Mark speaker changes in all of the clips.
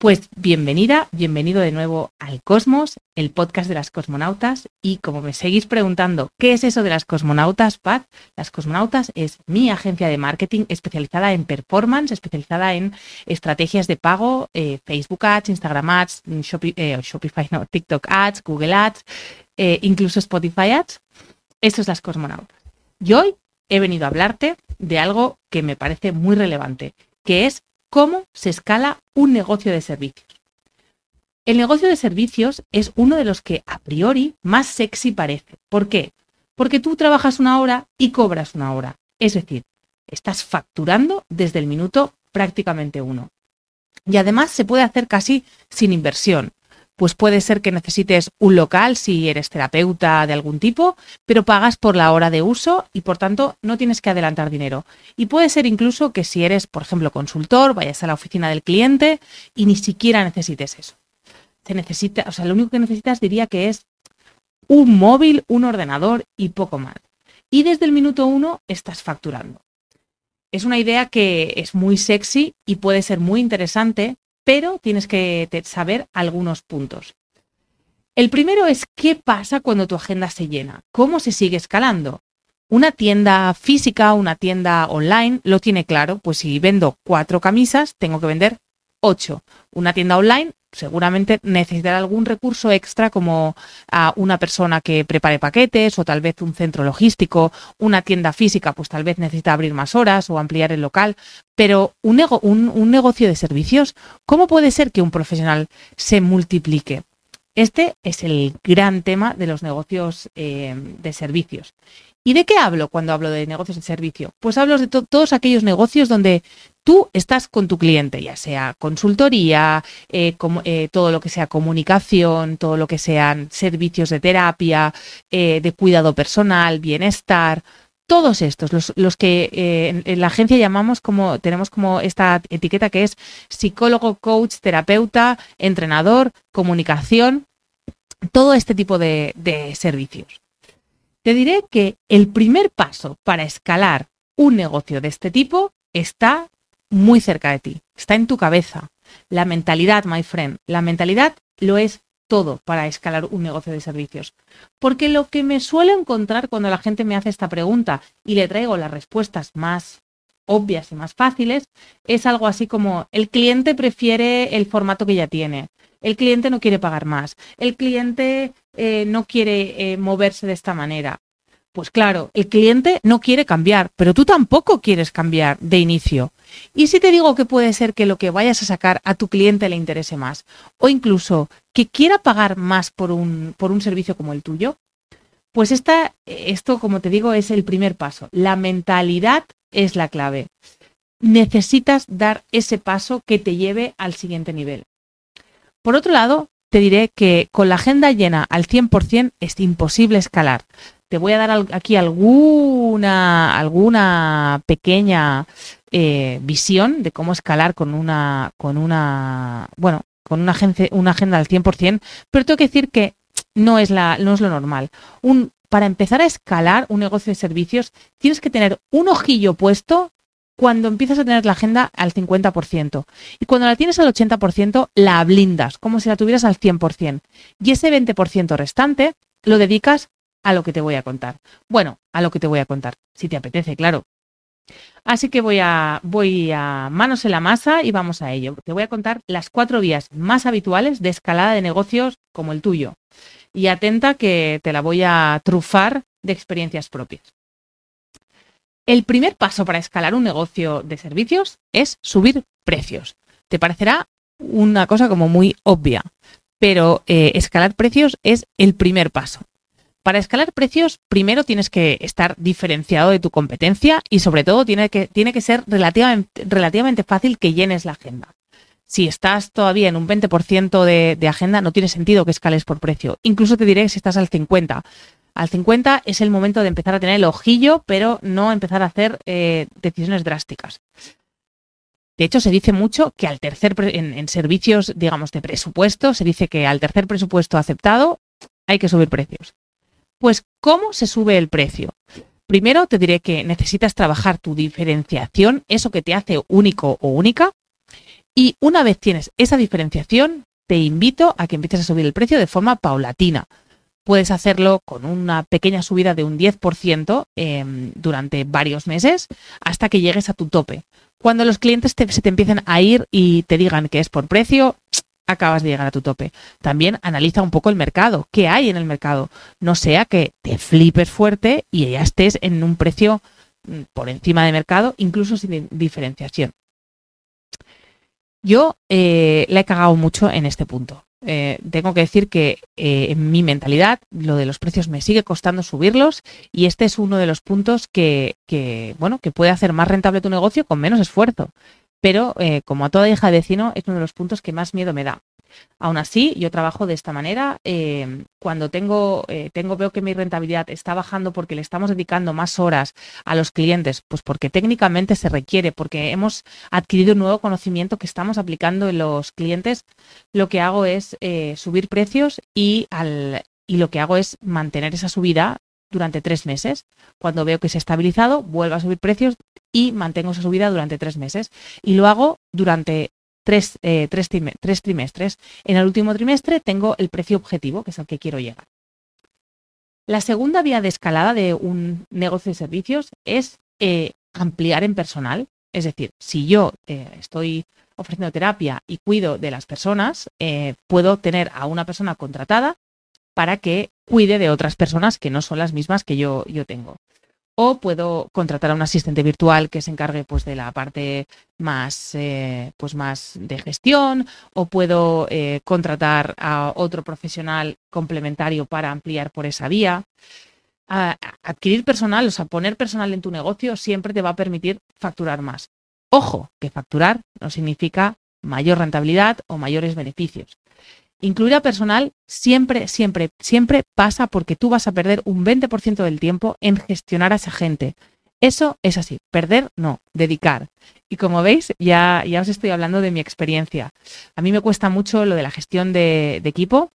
Speaker 1: Pues bienvenida, bienvenido de nuevo al Cosmos, el podcast de las cosmonautas. Y como me seguís preguntando, ¿qué es eso de las cosmonautas, Pat? Las cosmonautas es mi agencia de marketing especializada en performance, especializada en estrategias de pago, eh, Facebook Ads, Instagram Ads, eh, Shopify, no, TikTok Ads, Google Ads, eh, incluso Spotify Ads. Eso es las cosmonautas. Y hoy he venido a hablarte de algo que me parece muy relevante, que es cómo se escala un negocio de servicios. El negocio de servicios es uno de los que a priori más sexy parece. ¿Por qué? Porque tú trabajas una hora y cobras una hora. Es decir, estás facturando desde el minuto prácticamente uno. Y además se puede hacer casi sin inversión pues puede ser que necesites un local si eres terapeuta de algún tipo, pero pagas por la hora de uso y por tanto no tienes que adelantar dinero. Y puede ser incluso que si eres, por ejemplo, consultor, vayas a la oficina del cliente y ni siquiera necesites eso. Se necesita, o sea, lo único que necesitas diría que es un móvil, un ordenador y poco más. Y desde el minuto uno estás facturando. Es una idea que es muy sexy y puede ser muy interesante, pero tienes que saber algunos puntos. El primero es qué pasa cuando tu agenda se llena, cómo se sigue escalando. Una tienda física, una tienda online, lo tiene claro, pues si vendo cuatro camisas, tengo que vender ocho. Una tienda online seguramente necesitará algún recurso extra como a una persona que prepare paquetes o tal vez un centro logístico, una tienda física, pues tal vez necesita abrir más horas o ampliar el local, pero un, un, negocio de servicios, ¿cómo puede ser que un profesional se multiplique? Este es el gran tema de los negocios eh, de servicios. ¿Y de qué hablo cuando hablo de negocios de servicio? Pues hablo de todos aquellos negocios donde tú estás con tu cliente, ya sea consultoría, eh, eh, todo lo que sea comunicación, todo lo que sean servicios de terapia, eh, de cuidado personal, bienestar, todos estos, los, que en, la agencia llamamos como, tenemos como esta etiqueta que es psicólogo, coach, terapeuta, entrenador, comunicación, todo este tipo de servicios. Te diré que el primer paso para escalar un negocio de este tipo está muy cerca de ti, está en tu cabeza. La mentalidad, my friend, la mentalidad lo es todo para escalar un negocio de servicios. Porque lo que me suelo encontrar cuando la gente me hace esta pregunta y le traigo las respuestas más obvias y más fáciles, es algo así como el cliente prefiere el formato que ya tiene, el cliente no quiere pagar más, el cliente eh, no quiere eh, moverse de esta manera. Pues claro, el cliente no quiere cambiar, pero tú tampoco quieres cambiar de inicio. Y si te digo que puede ser que lo que vayas a sacar a tu cliente le interese más, o incluso que quiera pagar más por un, por un servicio como el tuyo, pues esta, esto, como te digo, es el primer paso. La mentalidad es la clave. Necesitas dar ese paso que te lleve al siguiente nivel. Por otro lado, te diré que con la agenda llena al 100% es imposible escalar. Te voy a dar aquí alguna, alguna pequeña eh, visión de cómo escalar con una, con una, bueno, con una, una agenda al 100%, pero tengo que decir que no es, la, no es lo normal. Un, para empezar a escalar un negocio de servicios, tienes que tener un ojillo puesto cuando empiezas a tener la agenda al 50%. Y cuando la tienes al 80%, la blindas, como si la tuvieras al 100%. Y ese 20% restante lo dedicas a lo que te voy a contar. Bueno, a lo que te voy a contar, si te apetece, claro. Así que voy a, voy a manos en la masa y vamos a ello. Te voy a contar las cuatro vías más habituales de escalada de negocios como el tuyo. Y atenta que te la voy a trufar de experiencias propias. El primer paso para escalar un negocio de servicios es subir precios. Te parecerá una cosa como muy obvia, pero eh, escalar precios es el primer paso. Para escalar precios, primero tienes que estar diferenciado de tu competencia y sobre todo tiene que, tiene que ser relativamente, relativamente fácil que llenes la agenda. Si estás todavía en un 20% de, de, agenda, no tiene sentido que escales por precio. Incluso te diré que si estás al 50%. Al 50 es el momento de empezar a tener el ojillo, pero no empezar a hacer eh, decisiones drásticas. De hecho, se dice mucho que al tercer, en, en servicios, digamos, de presupuesto, se dice que al tercer presupuesto aceptado hay que subir precios. Pues, ¿cómo se sube el precio? Primero te diré que necesitas trabajar tu diferenciación, eso que te hace único o única. Y una vez tienes esa diferenciación, te invito a que empieces a subir el precio de forma paulatina. Puedes hacerlo con una pequeña subida de un 10% em, durante varios meses hasta que llegues a tu tope. Cuando los clientes se te empiecen a ir y te digan que es por precio, acabas de llegar a tu tope. También analiza un poco el mercado, qué hay en el mercado. No sea que te flipes fuerte y ya estés en un precio mm, por encima de mercado, incluso sin diferenciación. Yo eh, la he cagado mucho en este punto. Eh, tengo que decir que eh, en mi mentalidad lo de los precios me sigue costando subirlos y este es uno de los puntos que, que bueno, que puede hacer más rentable tu negocio con menos esfuerzo pero eh, como a toda hija de vecino es uno de los puntos que más miedo me da. Aún así, yo trabajo de esta manera. Eh, cuando tengo, eh, tengo, veo que mi rentabilidad está bajando porque le estamos dedicando más horas a los clientes, pues porque técnicamente se requiere, porque hemos adquirido un nuevo conocimiento que estamos aplicando en los clientes, lo que hago es subir precios y, al, y lo que hago es mantener esa subida durante tres meses. Cuando veo que se ha estabilizado, vuelvo a subir precios y mantengo esa subida durante tres meses. Y lo hago durante tres, eh, tres, trimestres. En el último trimestre tengo el precio objetivo, que es al que quiero llegar. La segunda vía de escalada de un negocio de servicios es eh, ampliar en personal. Es decir, si yo eh, estoy ofreciendo terapia y cuido de las personas, puedo tener a una persona contratada para que cuide de otras personas que no son las mismas que yo, yo tengo. O puedo contratar a un asistente virtual que se encargue pues, de la parte más, eh, pues, más de gestión, o puedo eh, contratar a otro profesional complementario para ampliar por esa vía. adquirir personal, o sea, poner personal en tu negocio siempre te va a permitir facturar más. Ojo, que facturar no significa mayor rentabilidad o mayores beneficios. Incluir a personal siempre, siempre, siempre pasa porque tú vas a perder un 20% del tiempo en gestionar a esa gente. Eso es así, perder no, dedicar. Y como veis, ya, ya os estoy hablando de mi experiencia. A mí me cuesta mucho lo de la gestión de, equipo.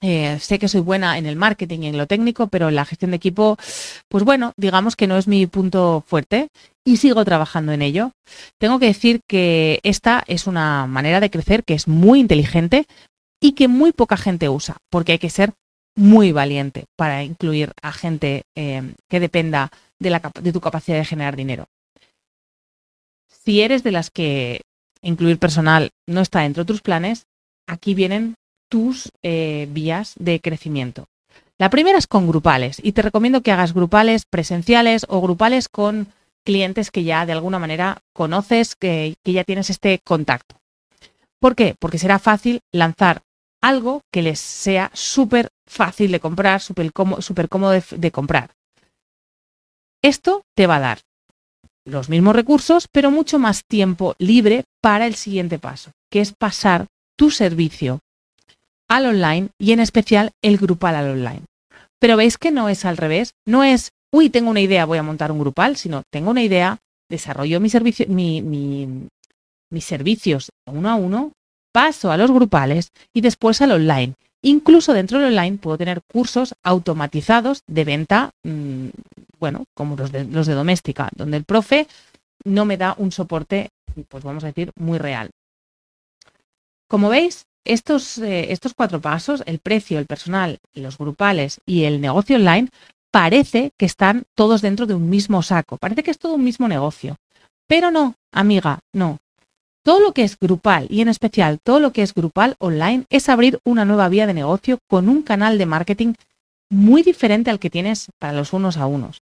Speaker 1: Eh, sé que soy buena en el marketing y en lo técnico, pero la gestión de equipo, pues bueno, digamos que no es mi punto fuerte y sigo trabajando en ello. Tengo que decir que esta es una manera de crecer que es muy inteligente, y que muy poca gente usa, porque hay que ser muy valiente para incluir a gente eh, que dependa de tu capacidad de generar dinero. Si eres de las que incluir personal no está dentro de tus planes, aquí vienen tus eh, vías de crecimiento. La primera es con grupales y te recomiendo que hagas grupales presenciales o grupales con clientes que ya de alguna manera conoces, que, que ya tienes este contacto. ¿Por qué? Porque será fácil lanzar algo que les sea súper fácil de comprar, súper cómodo, de, comprar. Esto te va a dar los mismos recursos, pero mucho más tiempo libre para el siguiente paso, que es pasar tu servicio al online y en especial el grupal al online. Pero veis que no es al revés, no es, uy, tengo una idea, voy a montar un grupal, sino tengo una idea, desarrollo mi servicio, mis servicios uno a uno, paso a los grupales y después al online. Incluso dentro del online puedo tener cursos automatizados de venta, mm, bueno, como los de, los de doméstica, donde el profe no me da un soporte, pues vamos a decir, muy real. Como veis, estos, eh, estos cuatro pasos, el precio, el personal, los grupales y el negocio online, parece que están todos dentro de un mismo saco. Parece que es todo un mismo negocio. Pero no, amiga, no. Todo lo que es grupal y en especial todo lo que es grupal online es abrir una nueva vía de negocio con un canal de marketing muy diferente al que tienes para los unos a unos.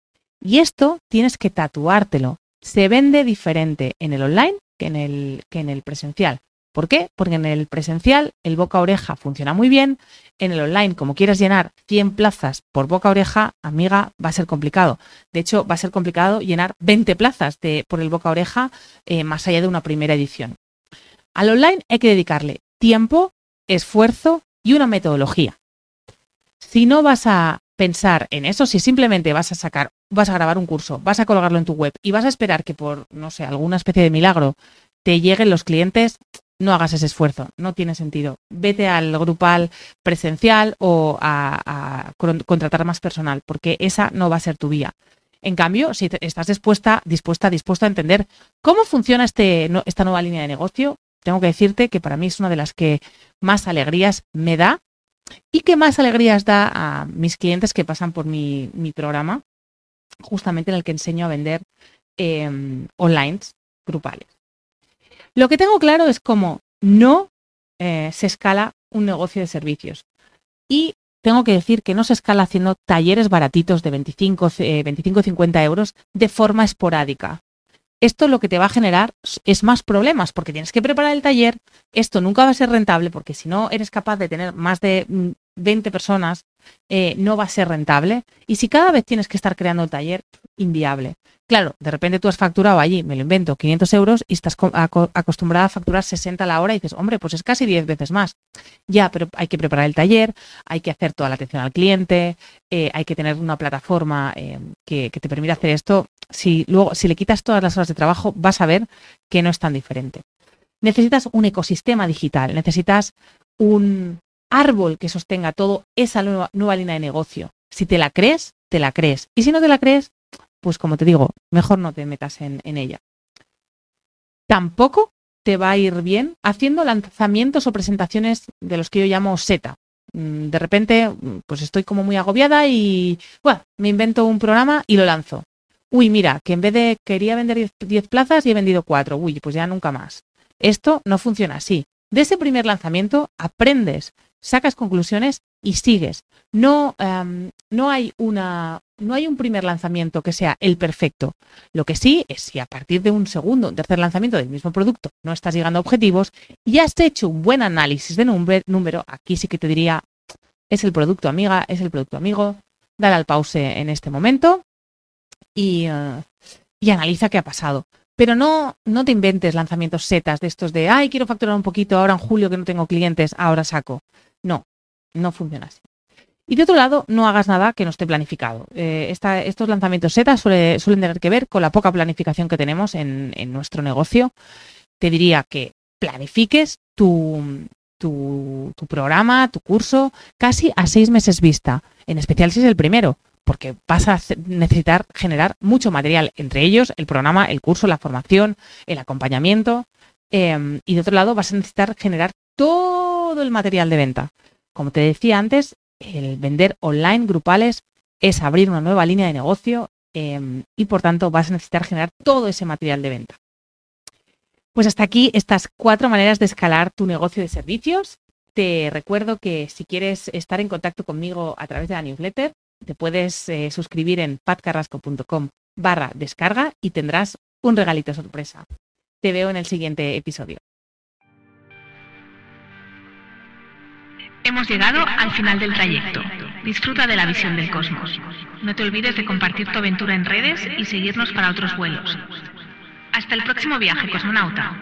Speaker 1: Y esto tienes que tatuártelo. Se vende diferente en el online que en el, que en el presencial. ¿Por qué? Porque en el presencial el boca a oreja funciona muy bien. En el online, como quieras llenar 100 plazas por boca a oreja, amiga, va a ser complicado. De hecho, va a ser complicado llenar 20 plazas de, por el boca a oreja eh, más allá de una primera edición. Al online hay que dedicarle tiempo, esfuerzo y una metodología. Si no vas a pensar en eso, si simplemente vas a sacar, vas a grabar un curso, vas a colgarlo en tu web y vas a esperar que por, no sé, alguna especie de milagro te lleguen los clientes, no hagas ese esfuerzo, no tiene sentido. Vete al grupal presencial o a, contratar más personal, porque esa no va a ser tu vía. En cambio, si estás dispuesta, dispuesta, dispuesta a entender cómo funciona este, esta nueva línea de negocio, tengo que decirte que para mí es una de las que más alegrías me da y que más alegrías da a mis clientes que pasan por mi, programa, justamente en el que enseño a vender em, online grupales. Lo que tengo claro es cómo no eh, se escala un negocio de servicios. Y tengo que decir que no se escala haciendo talleres baratitos de 25, 25 50 euros de forma esporádica. Esto lo que te va a generar es más problemas porque tienes que preparar el taller. Esto nunca va a ser rentable porque si no eres capaz de tener más de 20 mm, personas, eh, no va a ser rentable. Y si cada vez tienes que estar creando el taller, inviable. Claro, de repente tú has facturado allí, me lo invento, 500 euros y estás acostumbrada a facturar 60 a la hora y dices, hombre, pues es casi 10 veces más. Ya, pero hay que preparar el taller, hay que hacer toda la atención al cliente, eh, hay que tener una plataforma eh, que, te permita hacer esto. Si luego, si le quitas todas las horas de trabajo, vas a ver que no es tan diferente. Necesitas un ecosistema digital, necesitas un árbol que sostenga todo esa nueva línea de negocio. Si te la crees, te la crees. Y si no te la crees, pues como te digo, mejor no te metas en, ella. Tampoco te va a ir bien haciendo lanzamientos o presentaciones de los que yo llamo SETA. Mm, de repente, pues estoy como muy agobiada y bueno, me invento un programa y lo lanzo. Uy, mira, que en vez de quería vender 10 plazas y he vendido 4. Uy, pues ya nunca más. Esto no funciona así. De ese primer lanzamiento aprendes, sacas conclusiones y sigues. No, em, no, hay una, no hay un primer lanzamiento que sea el perfecto. Lo que sí es si a partir de un segundo, un tercer lanzamiento del mismo producto no estás llegando a objetivos y has hecho un buen análisis de número, aquí sí que te diría, es el producto amiga, es el producto amigo, dale al pause en este momento y, eh, y analiza qué ha pasado. Pero no, no te inventes lanzamientos setas de estos de, ay, quiero facturar un poquito ahora en julio que no tengo clientes, ahora saco. No, no funciona así. Y de otro lado, no hagas nada que no esté planificado. Eh, estos lanzamientos SETA suelen tener que ver con la poca planificación que tenemos en, nuestro negocio. Te diría que planifiques tu, tu, programa, tu curso, casi a seis meses vista, en especial si es el primero, porque vas a necesitar generar mucho material, entre ellos el programa, el curso, la formación, el acompañamiento. Em, y de otro lado, vas a necesitar generar todo el material de venta. Como te decía antes, el vender online grupales es abrir una nueva línea de negocio em, y por tanto vas a necesitar generar todo ese material de venta. Pues hasta aquí estas cuatro maneras de escalar tu negocio de servicios. Te recuerdo que si quieres estar en contacto conmigo a través de la newsletter, te puedes eh, suscribir en patcarrasco.com barra descarga y tendrás un regalito sorpresa. Te veo en el siguiente episodio.
Speaker 2: Hemos llegado al final del trayecto. Disfruta de la visión del cosmos. No te olvides de compartir tu aventura en redes y seguirnos para otros vuelos. Hasta el próximo viaje, cosmonauta.